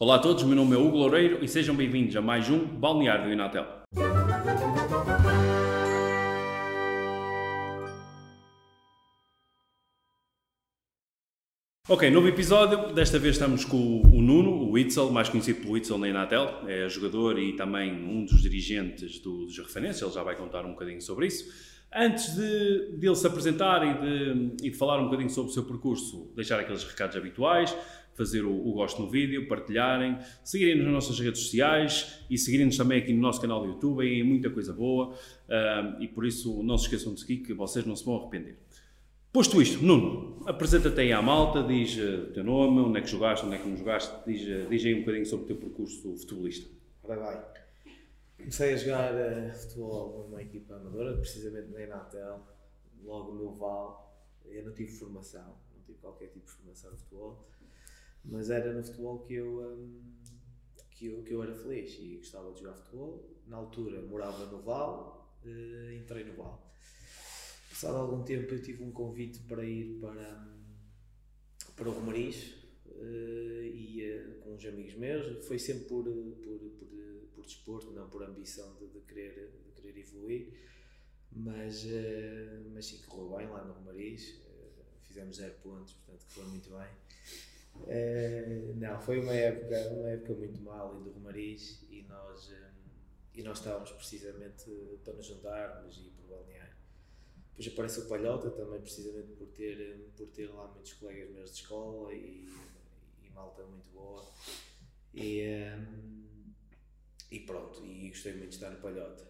Olá a todos, meu nome é Hugo Loureiro e sejam bem-vindos a mais um Balneário do Inatel. Ok, novo episódio. Desta vez estamos com o Nuno, o Witzel, mais conhecido pelo Witzel na Inatel. É jogador e também um dos dirigentes do, dos referências. Ele já vai contar um bocadinho sobre isso. Antes de, de ele se apresentar e de, e de falar um bocadinho sobre o seu percurso, deixar aqueles recados habituais fazer o, o, gosto no vídeo, partilharem, seguirem-nos nas nossas redes sociais e seguirem-nos também aqui no nosso canal do YouTube, é muita coisa boa uh, e por isso não se esqueçam de seguir que vocês não se vão arrepender. Posto isto, Nuno, apresenta-te aí à malta, diz uh, o teu nome, onde é que jogaste, onde é que não jogaste, diz, uh, diz aí um bocadinho sobre o teu percurso futebolista. Ora comecei a jogar uh, futebol numa equipa amadora, precisamente na Enatel, logo no Val, eu não tive formação, não tive qualquer tipo de formação de futebol, mas era no futebol que eu, um, que eu, que eu era feliz e gostava de jogar futebol. Na altura morava no Val, uh, entrei no Val. Passado algum tempo eu tive um convite para ir para, para o Romariz uh, e uh, com uns amigos meus. Foi sempre por, por, por, por desporto, não por ambição de, de, querer, de querer evoluir. Mas, mas sim, correu bem lá no Romariz. fizemos zero pontos, portanto foi muito bem. Uh, não, foi uma época, uma época muito mal em do Romariz e nós, eh, e nós estávamos precisamente para nos juntarmos e por balnear. Depois aparece o Palhota também precisamente por ter, eh, por ter lá muitos colegas meus de escola e, e malta muito boa. E, e pronto, e gostei muito de estar no Palhota.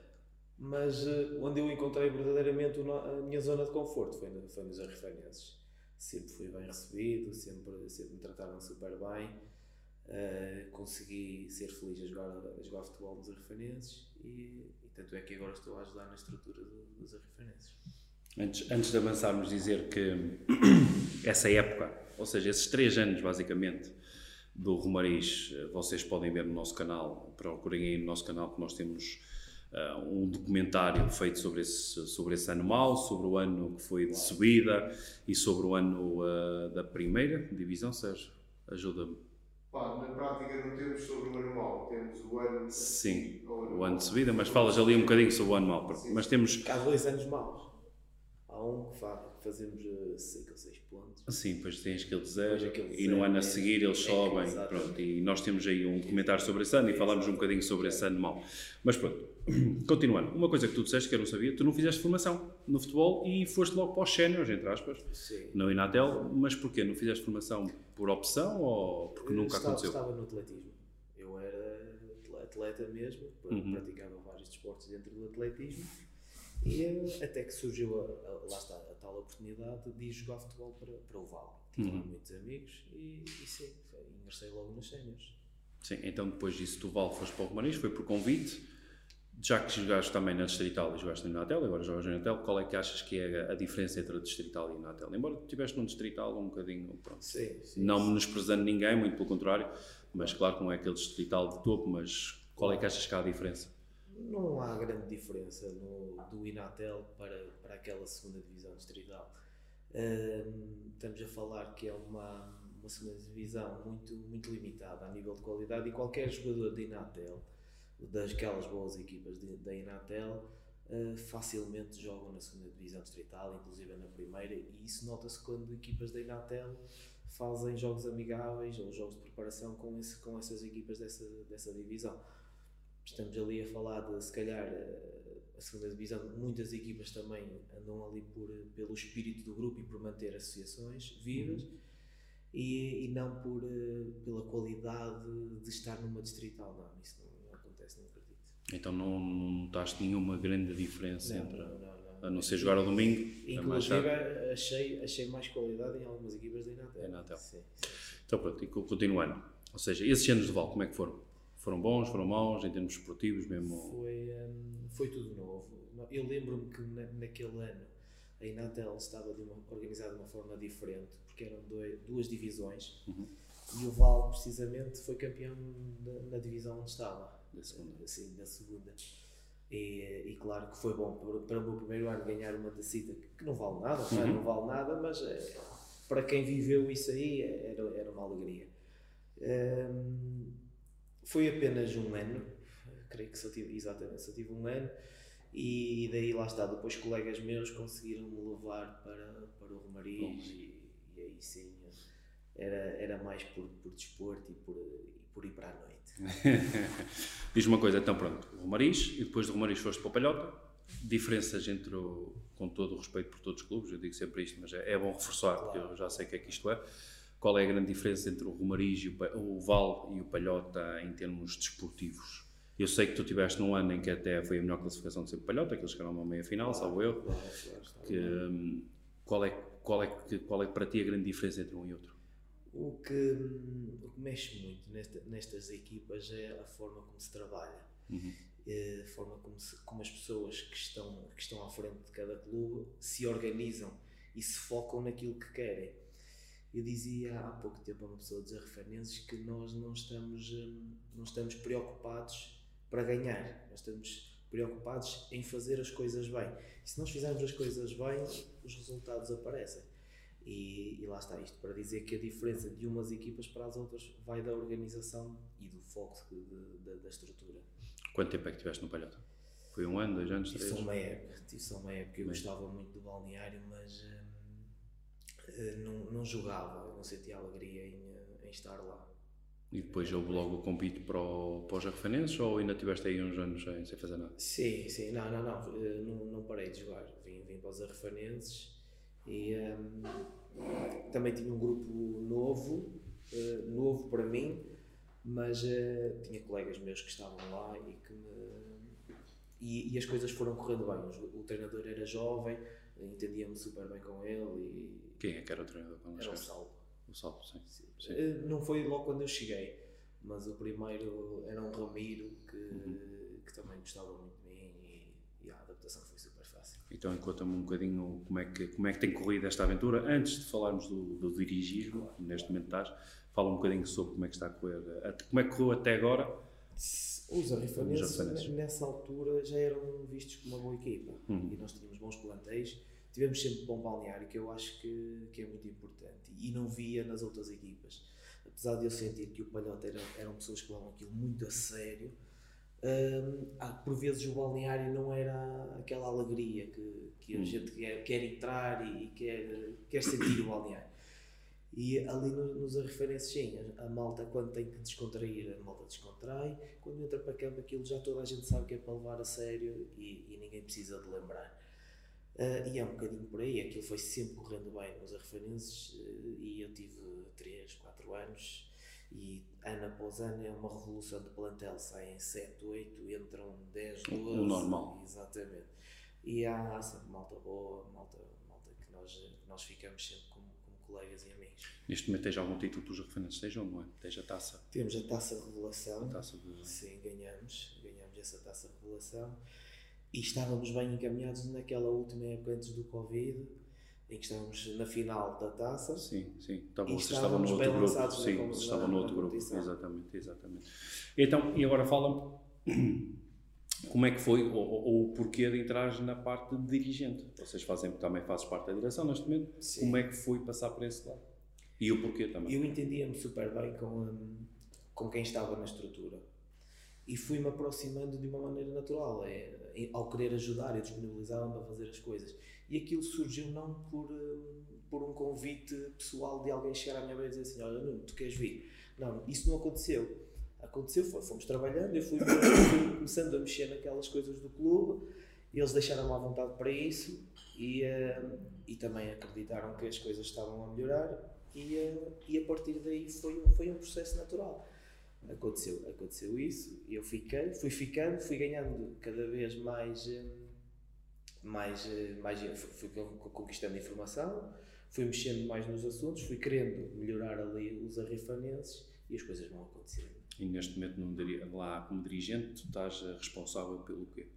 Mas onde eu encontrei verdadeiramente a minha zona de conforto foi, foi nos Arrifanenses sempre fui bem recebido, sempre, sempre me trataram super bem. Uh, consegui ser feliz a jogar, a jogar futebol nos Arrifanenses e, e, tanto é que agora estou a ajudar na estrutura do, dos Arrifanenses. Antes, antes de avançarmos, dizer que essa época, ou seja, esses três anos basicamente do Romariz, eh, vocês podem ver no nosso canal, procurem aí no nosso canal que nós temos uh, um documentário feito sobre esse, sobre esse ano mau, sobre o ano que foi de subida e sobre o ano uh, da primeira divisão, Sérgio, ajuda-me. na prática não temos sobre o ano mau, temos o ano... Sim, o ano de subida, mas falas ali um bocadinho sobre o ano mau. Mas temos... Há dois anos maus. Há um que fazemos 5 ou 6 pontos. Sim, depois tens aquele zero e no ano a seguir eles é sobem. pronto, e nós temos aí um comentário sobre esse ano e falamos um bocadinho sobre esse ano mau. Mas pronto, continuando. Uma coisa que tu disseste que eu não sabia, tu não fizeste formação no futebol e foste logo para os séniores, entre aspas, Sim. no Inatel. Mas porquê? Não fizeste formação por opção ou porque eu nunca estava, aconteceu? Estava no atletismo. Eu era atleta mesmo, uhum. praticava vários desportos dentro do atletismo e eh, até que surgiu, a, a, lá está, tal oportunidade de ir jogar futebol para, para o Vale. Tinha uhum. muitos amigos e, e sim, ingressei logo nos séniores. Sim, então depois disso do Vale foste para o Romariz, foi por convite. Já que jogaste também na Distrital e jogaste no Natel, agora jogas no Natel, qual é que achas que é a diferença entre a Distrital e o Natel? Embora estiveste no Distrital um bocadinho, pronto, sim, sim, não menosprezando ninguém, muito pelo contrário, mas claro que não é aquele Distrital de topo, mas qual é que achas que há a diferença? Não há grande diferença no, do Inatel para, para aquela segunda divisão distrital. Um, estamos a falar que é uma, uma segunda divisão muito, muito limitada a nível de qualidade e qualquer jogador de Inatel, daquelas boas equipas da Inatel, uh, facilmente jogam na segunda divisão distrital, inclusive na primeira, e isso nota-se quando equipas da Inatel fazem jogos amigáveis ou jogos de preparação com, esse, com essas equipas dessa, dessa divisão estamos ali a falar de se calhar eh, a segunda divisão, muitas equipas também andam ali por, pelo espírito do grupo e por manter associações vivas uhum. e, e, não por, eh, pela qualidade de estar numa distrital, não, isso não, não acontece, não acredito. Então não, não notaste nenhuma grande diferença não, entre, não, a não ser jogar ao domingo? Inclusive achei, achei mais qualidade em algumas equipas da Inatel. Inatel. Sim, sim. Então pronto, e continuando, ou seja, esses anos de Val, como é que foram? Foram bons, foram maus, em termos esportivos mesmo? Foi, um, foi tudo novo. Eu lembro-me que na, naquele ano a Inatel estava de uma, organizada de uma forma diferente, porque eram dois, duas divisões, uhum. e o Val, precisamente, foi campeão da, na divisão onde estava. Da segunda. Sim, da segunda. E, e, claro que foi bom para, o meu primeiro ano ganhar uma tacita que, não vale nada, é? uhum. não vale nada, mas é, para quem viveu isso aí era, era uma alegria. Um, foi apenas um ano, creio que só tive, exatamente, só tive um ano, e daí lá está, depois colegas meus conseguiram me levar para, para o Romariz, e, e aí sim era, era mais por, por desporto e por, e por ir para a noite. Diz uma coisa, então pronto, Romariz, e depois do Romariz foste para o Palhota, diferenças entre o, com todo o respeito por todos os clubes, eu digo sempre isto, mas é, é bom reforçar, claro. porque eu já sei o que é que isto é. Qual é a grande diferença entre o Romariz, o, o Val e o Palhota em termos desportivos? Eu sei que tu tiveste num ano em que até foi a melhor classificação de sempre Palhota, que eles chegaram a uma meia final, claro, salvo eu. Claro, que, hum, qual, é, qual, é, qual é para ti a grande diferença entre um e outro? O que, o que mexe muito nesta, nestas equipas é a forma como se trabalha. Uhum. A forma como, se, como as pessoas que estão, que estão à frente de cada clube se organizam e se focam naquilo que querem. Eu dizia há pouco tempo a uma pessoa dos arrefanenses que nós não estamos, hum, não estamos preocupados para ganhar, nós estamos preocupados em fazer as coisas bem. E se nós fizermos as coisas bem, os resultados aparecem. E, e, lá está isto para dizer que a diferença de umas equipas para as outras vai da organização e do foco de, de, de, da estrutura. Quanto tempo é que estiveste no Palhota? Foi um ano, dois anos, três? Tive só uma época, tive só uma época. Eu Bem. gostava muito do balneário, mas hum, não, não jogava, não sentia alegria em, em estar lá. E depois houve logo o convite para, o, para os arrefanenses ou ainda tiveste aí uns anos sem, sem fazer nada? Sim, sim, não, não, não, eh, não, não parei de jogar. Vim, vim para os arrefanenses e um, também tinha um grupo novo, uh, novo para mim, mas uh, tinha colegas meus que estavam lá e que me. E, e as coisas foram correndo bem. O, o treinador era jovem, entendia-me super bem com ele. E Quem é que era o treinador? Era o Salvo. O Salvo, sim. sim. sim. Uh, não foi logo quando eu cheguei, mas o primeiro era um Ramiro que, uhum. que também gostava muito de mim e, e a adaptação foi super então, conta-me um bocadinho como é, que, como é que tem corrido esta aventura. Antes de falarmos do, do dirigismo, neste momento estás, fala um bocadinho sobre como é que está a correr, como é que correu até agora. Os arifanenses, nessa altura, já eram vistos como uma boa equipa uhum. e nós tínhamos bons plantéis. Tivemos sempre bom balneário, que eu acho que, que é muito importante e não via nas outras equipas. Apesar de eu sentir que o Palhota era, eram pessoas que levavam aquilo muito a sério, ah, por vezes o balneário não era aquela alegria que, que a hum. gente quer, quer entrar e quer, quer sentir o balneário. E ali no, nos referências, sim, a, a, malta quando tem que descontrair, a malta descontrai. Quando entra para campo, aquilo já toda a gente sabe que é para levar a sério e, e ninguém precisa de lembrar. Uh, e é um bocadinho por aí, aquilo foi sempre correndo bem nos referências uh, e eu tive 3, 4 anos e ano após ano é uma revolução de plantel, saem 7, 8, entram 10, 12. O normal. Exatamente. E há sempre malta boa, malta, malta que nós, nós ficamos sempre como colegas e amigos. Neste momento tens algum título que os referentes sejam, não é? Tens a taça? Temos a taça revelação. A taça de... Sim, ganhamos. Ganhamos essa taça revelação. E estávamos bem encaminhados naquela última época antes do Covid em que estávamos na final da taça. Sim, sim. Então, vocês estavam no outro grupo. Sim, vocês estavam no outro grupo. Exatamente, exatamente. Então, e agora falam como é que foi, ou, ou, o porquê de entrar na parte de dirigente. Vocês fazem, também fazes parte da direção neste momento. Sim. Como é que foi passar por esse lado? E o porquê também? Eu entendia-me super bem com, hum, com quem estava na estrutura. E fui-me aproximando de uma maneira natural. É, ao querer ajudar, eu disponibilizava-me para fazer as coisas e aquilo surgiu não por, hum, por um convite pessoal de alguém chegar à minha beira e dizer assim: Olha, Nuno, tu queres vir? Não, isso não aconteceu. Aconteceu, fomos trabalhando, eu fui, fui começando a mexer naquelas coisas do clube, eles deixaram-me à vontade para isso e, uh, e também acreditaram que as coisas estavam a melhorar e, uh, e a partir daí foi, foi um processo natural. Aconteceu, aconteceu isso, eu fiquei, fui ficando, fui ganhando cada vez mais. Uh, mais, eh, mais fui conquistando informação, fui mexendo mais nos assuntos, fui querendo melhorar ali os arrifanenses e as coisas vão acontecendo. E neste momento não lá como dirigente, tu estás eh, responsável pelo quê?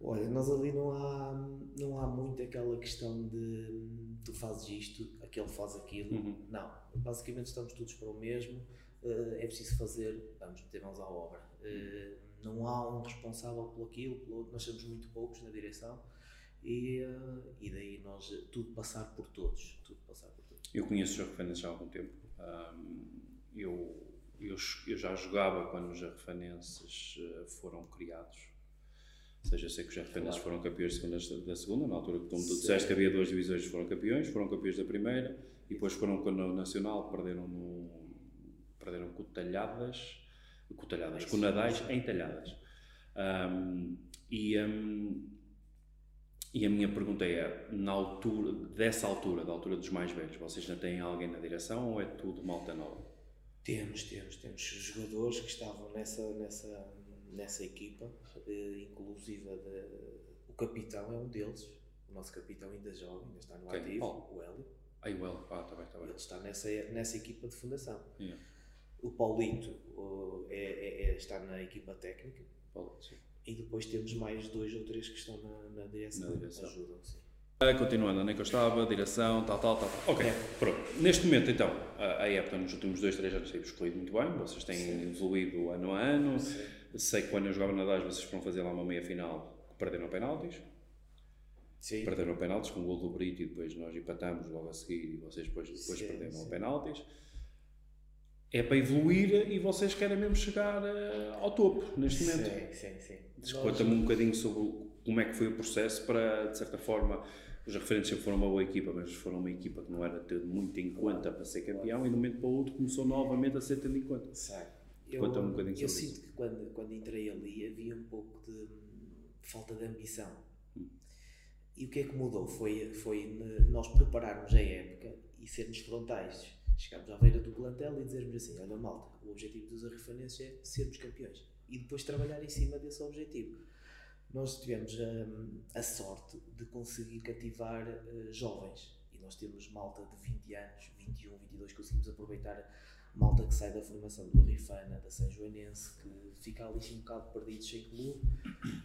Olha, nós ali não há, não há muito aquela questão de tu fazes isto, aquele faz aquilo. Uhum. Não, basicamente estamos todos para o mesmo. Uh, é preciso fazer, vamos meter mãos à obra. Uh, não há um responsável por aquilo, pelo outro. nós somos muito poucos na direção e, uh, e daí nós, tudo passar por todos, tudo passar por todos. Eu conheço os Jorge já há algum tempo, eu eu, eu já jogava quando os arrefanenses uh, foram criados. Ou seja, eu sei que os arrefanenses claro. foram campeões de segunda, da segunda, na altura que tu disseste que havia duas divisões foram campeões, foram campeões da primeira e depois foram com o Nacional, perderam no, perderam com talhadas, com talhadas, com nadais em talhadas. Um, e, um, e a minha pergunta é, na altura, dessa altura, da altura dos mais velhos, vocês ainda têm alguém na direção ou é tudo malta nova? Temos, temos, temos jogadores que estavam nessa, nessa, nessa equipa, eh, inclusive de, o capitão é um deles, o nosso capitão ainda jovem, ainda está no okay. ativo, o Hélio. Ah, o Hélio, ah, está bem, está bem. Ele está nessa, nessa equipa de fundação. Yeah. O Paulito é, é, é, está na equipa técnica. Paulito, sim. E depois temos mais dois ou três que estão na, na direção. Na direção. Ajudam, sim. Continuando, onde é que eu estava, direção, tal, tal, tal. tal. Ok, é. pronto. Neste momento, então, a, EPTA nos últimos dois, três anos tem escolhido muito bem, vocês têm Sim. evoluído ano a ano. Sim. Sei que quando eu jogava na DAS vocês foram fazer lá uma meia final, perderam penaltis. Sim. Perderam penaltis com o gol do Brito e depois nós empatamos logo a seguir e vocês depois, depois sim, perderam sim. penaltis é para evoluir e vocês querem mesmo chegar uh, ao topo neste momento. Sim, sim, sim. Desconta-me um bocadinho sobre como é que foi o processo para, de certa forma, os referentes sempre foram uma boa equipa, mas foram uma equipa que não era tido muito em conta para ser campeão e de um momento para o outro começou novamente a ser tendo em conta. Eu, um bocadinho eu sinto que quando, quando entrei ali havia um pouco de falta de ambição. Hum. E o que é que mudou? Foi, foi nós prepararmos a época e sermos frontais chegarmos à beira do plantel e dizermos assim: olha, malta, o objetivo dos arrifanenses é sermos campeões e depois trabalhar em cima desse objetivo. Nós tivemos hum, a sorte de conseguir cativar uh, jovens e nós temos malta de 20 anos, 21, 22, conseguimos aproveitar malta que sai da formação do Rifana, da São Joanense, que fica ali um bocado perdido, sem clube,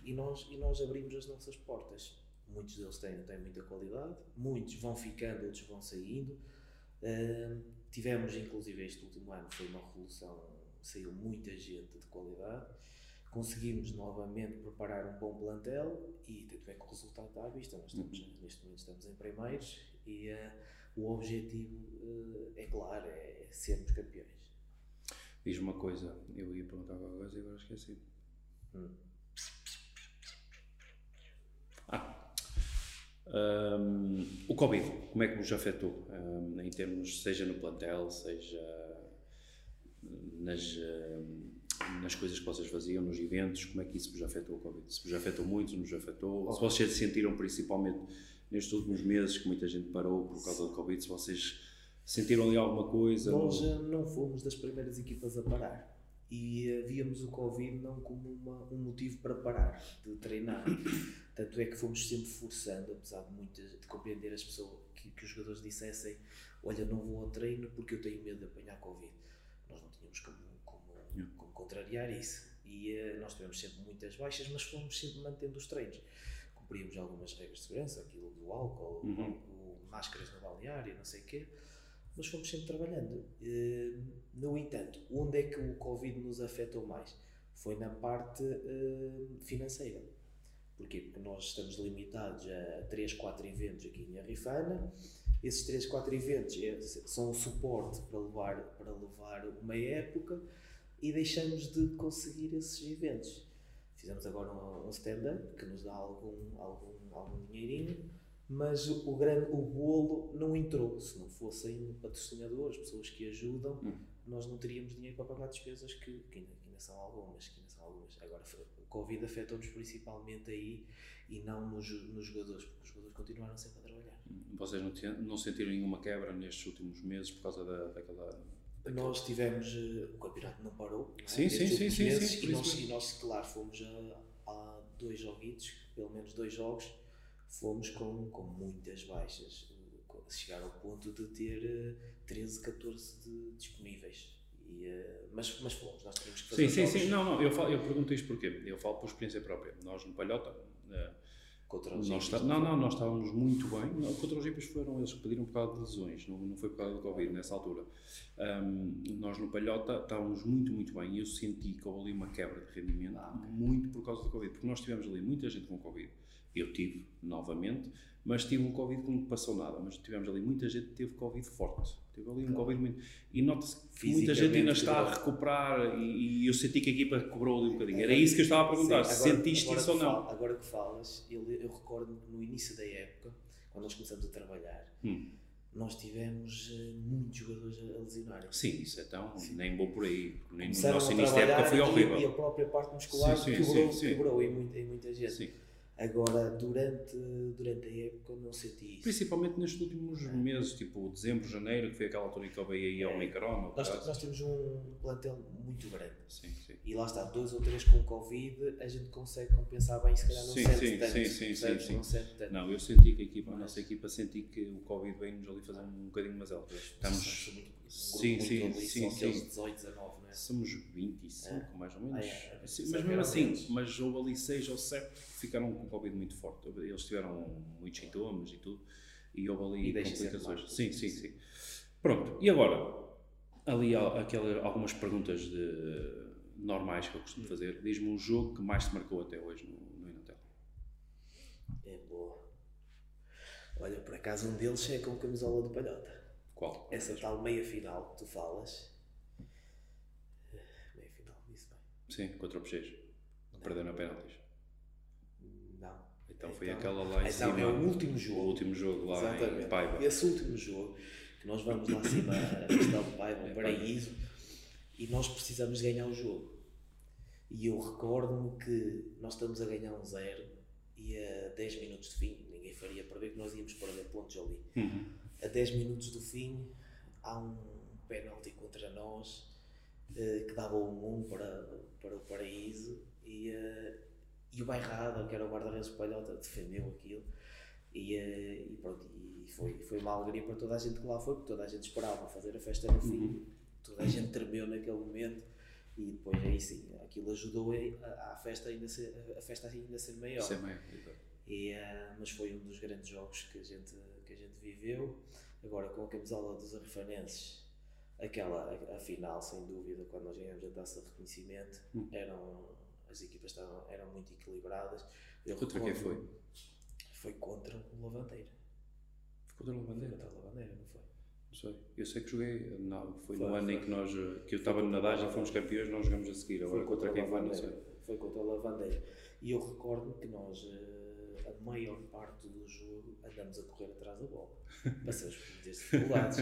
e nós, e nós abrimos as nossas portas. Muitos deles têm, têm muita qualidade, muitos vão ficando, outros vão saindo. Uh, Tivemos, inclusive, este último ano foi uma revolução, saiu muita gente de qualidade. Conseguimos novamente preparar um bom plantel e tanto é que o resultado está à vista. Nós estamos, uhum. neste momento estamos em primeiros e uh, o objetivo uh, é claro, é, sermos campeões. Diz uma coisa, eu ia perguntar alguma coisa e agora esqueci. Hum. Ah, um, o Covid, como é que vos afetou? Um, em termos, seja no plantel, seja nas, nas coisas que vocês faziam, nos eventos, como é que isso vos afetou o Covid? Se vos afetou muito, nos afetou? Oh. Se vocês sentiram principalmente nestes últimos meses que muita gente parou por causa do Covid, se vocês sentiram ali alguma coisa? Nós ou... não fomos das primeiras equipas a parar e uh, víamos o Covid não como uma, um motivo para parar de treinar. Tanto é que fomos sempre forçando, apesar de muitas de compreender as pessoas, que, que os jogadores dissessem: Olha, não vou ao treino porque eu tenho medo de apanhar Covid. Nós não tínhamos como contrariar isso. E uh, nós tivemos sempre muitas baixas, mas fomos sempre mantendo os treinos. Cumpríamos algumas regras de segurança, aquilo do álcool, uhum. o, o, máscaras no balneário, não sei o quê mas fomos sempre trabalhando. Eh, no entanto, onde é que o Covid nos afetou mais? Foi na parte eh, financeira. Porquê? Porque nós estamos limitados a 3, 4 eventos aqui em Arrifana. Esses 3, 4 eventos são um suporte para levar, para levar uma época e deixamos de conseguir esses eventos. Fizemos agora um, stand-up que nos dá algum, algum, algum dinheirinho mas o, grande, o bolo não entrou. Se não fossem patrocinadores, pessoas que ajudam, hum. nós não teríamos dinheiro para pagar despesas que, que, ainda, que ainda, são algumas. Que ainda são algumas. Agora, o Covid afetou-nos principalmente aí e não nos, nos jogadores, porque os jogadores continuaram sempre a trabalhar. Vocês não, não sentiram nenhuma quebra nestes últimos meses por causa da, daquela. Nós tivemos. Uh, o campeonato não parou. Não é? Sim, sim, sim, sim, sim, E nós, e nós, claro, fomos a, a dois joguitos, pelo menos dois jogos fomos com, com muitas baixas, chegar ao ponto de ter 13, eh, 14 de, disponíveis. E, uh, mas, mas fomos, nós tínhamos que fazer. Sim, sim, sim. Não, não, eu, falo, eu pergunto isto porquê? Eu falo por experiência própria. Nós no Palhota. Uh, contra os nós não, não, nós estávamos muito bem. Não, contra os hippies foram eles que pediram por causa de lesões, não, não foi por causa do Covid nessa altura. Um, nós no Palhota estávamos muito, muito bem e eu senti que houve ali uma quebra de rendimento ah, okay. muito por causa do Covid, porque nós tivemos ali muita gente com Covid. Eu tive, novamente, mas tive um Covid que não me passou nada. Mas tivemos ali muita gente que teve Covid forte. Teve ali um Covid muito. E nota-se que muita gente ainda está a recuperar e, e, eu senti que a equipa cobrou ali um bocadinho. Era isso que eu estava a perguntar, Sim, se sentiste agora isso ou não. fal- agora que falas, eu, eu recordo que no início da época, quando nós começamos a trabalhar, Hum. nós tivemos eh, muitos jogadores a lesionarem. Sim, isso é tão. Nem vou por aí. Nem no nosso início da época foi trabalhar e- horrível. E a própria parte muscular Sim, sim, quebrou, sim, sim. quebrou em, muita, em muita gente. Sim. Agora, durante, durante a época, não senti isso. Principalmente nestes últimos meses, tipo dezembro, janeiro, que foi aquela altura que eu veio aí ao ou Nós, nós temos um plantel muito grande. Sim, sim. E lá está, dois ou três com Covid, a gente consegue compensar bem, se calhar não Sim, sente sim, tanto. sim, sim, percebes? sim, Não sim. sente tanto. Não, eu senti que a equipa, a nossa equipa, senti que o Covid veio-nos ali fazer um bocadinho mais alto. Estamos, muito- um sim, sim, sim, sim. 18, 19, não é? somos 25, mais ou menos. Ah, é. Sim, mas mesmo assim, mas houve ali 6 ou 7 que ficaram com Covid muito forte. Eles tiveram muitos sintomas e tudo, e houve ali E complicações. Sim, sim, sim. Pronto, e agora, ali há aquela, algumas perguntas de, normais que eu Hum. costumo fazer. Diz-me um jogo que mais te marcou até hoje no, no Inatel. É boa. Olha, por acaso um deles é com camisola de palhota. Qual? Essa tal meia final que tu falas. Meia final, disse bem. Sim, contra o Peixes. Perdeu na penaltis. Então foi Então- aquela lá em Então cima. é o último O jogo. último jogo lá Exatamente. em Paiva. Esse último jogo, que nós vamos lá acima a Castelo de Paiva, É, um paraíso, e nós precisamos ganhar o jogo. E eu recordo-me que nós estamos a ganhar um zero e a 10 minutos de fim, ninguém faria prever que nós íamos perder pontos ali. Uhum. A 10 minutos do fim há um penalti contra nós eh, que dava um 1 para, para o paraíso e, eh, e o Bairrada, que era o guarda-redes palhota, defendeu aquilo e, eh, e pronto, e foi, foi uma alegria para toda a gente que lá foi, porque toda a gente esperava fazer a festa no fim, toda a gente tremeu naquele momento e depois aí sim, aquilo ajudou a, a festa ainda ser, a festa ainda ser maior. Meio. exato. E, eh, mas foi um dos grandes jogos que a gente, que a gente viveu. Agora, com a camisola dos arrefanenses, aquela, a, a final, sem dúvida, quando nós ganhamos a taça de reconhecimento, Hum. eram, as equipas estavam, eram muito equilibradas. Eu Contra quem recordo- Foi contra o Lavandeira. Contra o Foi Bandeira. contra o Lavandeira, não foi? Não sei. Eu sei que joguei. Não, foi, Foi, no ano em foi. que nós. que eu estava na Nadagem, fomos campeões, nós jogamos a seguir. Agora contra o quem foi, não Lavandeira. sei. Foi contra o Lavandeira. E eu recordo que nós, eh, a maior parte do jogo, andamos a correr atrás da bola. Passamos por muitas dificuldades.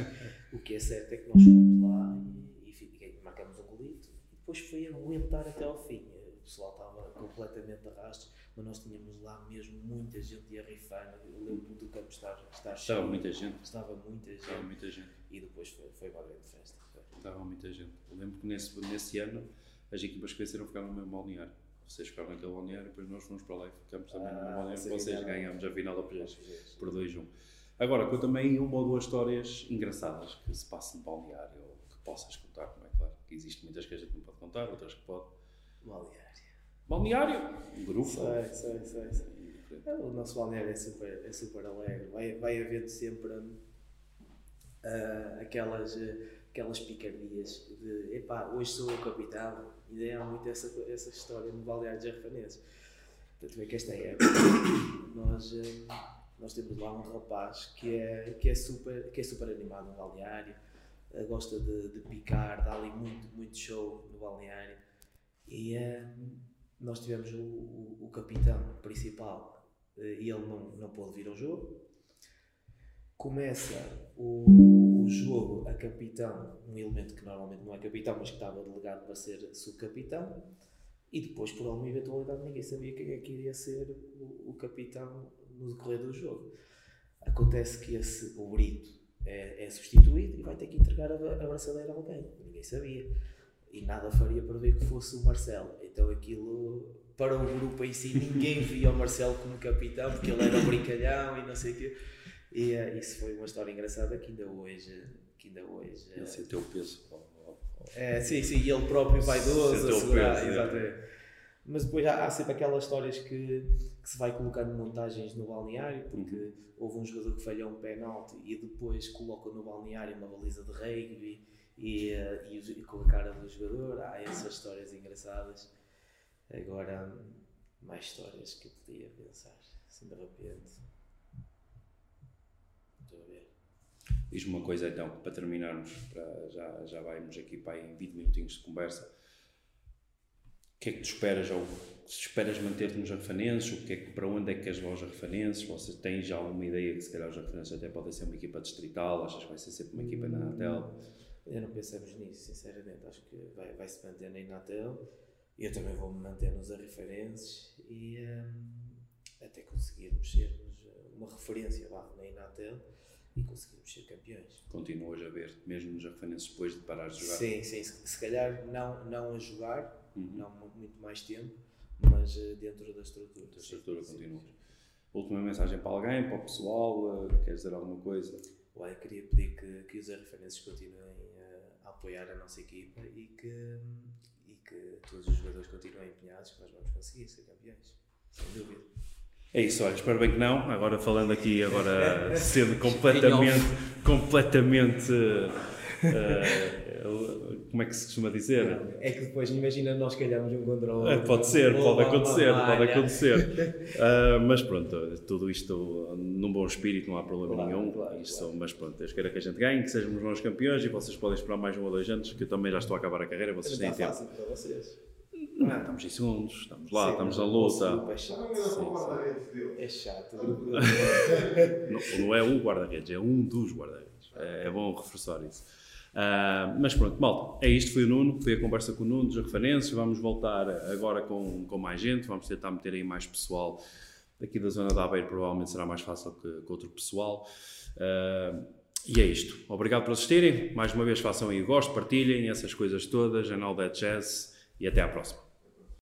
o que é certo é que nós fomos lá e, e marcamos um golito. E depois foi aguentar até ao fim. O pessoal estava completamente a mas nós tínhamos lá mesmo muita gente a rifar. Eu lembro do campo estar, estar cheio. Estava muita gente. Estava muita Estava gente. muita gente. E depois foi, foi uma grande festa. Foi. Estava muita gente. Eu lembro que nesse, nesse ano as equipas que venceram ficaram no mesmo balneário. Vocês ficaram naquele balneário, depois nós fomos para lá e ficamos também no mesmo Ah, balneário. vocês ganhámos a final Peixes. por 2-1. Agora, com também uma ou duas histórias engraçadas que se passam no balneário ou que possas contar, não é claro? Que existem muitas que a gente não pode contar, outras que pode. Balneário. Balneário, grupo. Sei, sei, sei, sei. É, O nosso balneário é super, é super alegre. Vai, vai havendo sempre ah, aquelas, ah, aquelas picardias de epá, hoje sou o capitão. Ainda há muito essa, essa história no balneário de Jarfanenses. Tanto é que esta época nós, ah, nós temos lá um rapaz que é, que é, super, que é super animado no balneário, ah, gosta de, de picar, dá ali muito, muito show no balneário. E ah, nós tivemos o, o, o capitão principal eh, e ele não, não pôde vir ao jogo. Começa o, o jogo a capitão, um elemento que normalmente não é capitão, mas que estava delegado para ser subcapitão. E depois, por alguma eventualidade, ninguém sabia quem é que iria ser o, o capitão no decorrer do jogo. Acontece que esse, o Brito é, é substituído e vai ter que entregar a, a braçadeira a alguém. Ninguém sabia e nada faria para ver que fosse o Marcelo. Então aquilo, para o grupo em si, ninguém via o Marcelo como capitão, porque ele era um brincalhão e não sei o quê. E eh, isso foi uma história engraçada que ainda hoje... Que ainda hoje eh, Ele sentiu o peso. é, sim, sim, e ele próprio vaidoso segurar, peso, é. exatamente. Mas depois há, há sempre aquelas histórias que, que se vai colocando montagens no balneário, porque houve um jogador que falhou um penalti e depois colocam no balneário uma baliza de rugby e, eh, e, e com a cara do jogador. Há essas histórias engraçadas. Agora, mais histórias que eu podia pensar. assim de repente. Estou a ver. Diz-me uma coisa então, para terminarmos, para, já, já vamos aqui para em 20 minutinhos de conversa. O que é que tu esperas? Ou se esperas manter-te nos Arfanenses? O que é que, para onde é que queres levar os Arfanenses? Você tem já alguma ideia que se calhar os Arfanenses até podem ser uma equipa distrital? Achas que vai ser sempre uma equipa na Natel? Ainda não pensamos nisso, sinceramente. Acho que vai, vai se manter na Inatel. Eu também vou me manter nos Arrifeirenses e hum, até conseguirmos sermos eh, uma referência lá na Inatel e conseguirmos ser campeões. Continuas a ver, mesmo nos Arfanenses depois de parar de jogar? Sim, sim. Se, se calhar não, não a jogar, Uhum. não mu- muito mais tempo, mas eh, dentro da estrutura. A sim, estrutura continua. Última mensagem para alguém, para o pessoal? eh, Queres dizer alguma coisa? Olha, queria pedir que, que os referências continuem apoiar a nossa equipa e que, e que todos os jogadores continuem empenhados, que nós vamos conseguir ser campeões. Sem dúvida. É isso, olha, espero bem que não. Agora falando aqui, agora sendo completamente, completamente, eh, como é que se costuma dizer? É que depois, imagina, nós calhamos um contra o É, outro. pode ser, pode acontecer, pode acontecer. Ah, mas pronto, tudo isto num bom espírito, não há problema Claro, nenhum. claro, Isto, claro. Mas pronto, eu espero que a gente ganhe, que sejamos bons campeões e vocês podem esperar mais um ou dois anos, que eu também já estou a acabar a carreira, vocês têm tempo. fácil para vocês. Não, estamos em segundos, estamos lá, Sim, estamos na luta. grupo É chato. Dele. É chato. Não, não é o guarda-redes, é um dos guarda-redes. É, é bom reforçar isso. Ah, mas pronto, malta, é isto. Foi o Nuno, foi a conversa com o Nuno dos referências. Vamos voltar agora com, com mais gente. Vamos tentar meter aí mais pessoal. Aqui da zona da Aveiro provavelmente será mais fácil que, que outro pessoal. Ah, e é isto. Obrigado por assistirem. Mais uma vez façam aí o gosto, partilhem essas coisas todas. Anal That Jazz e até à próxima.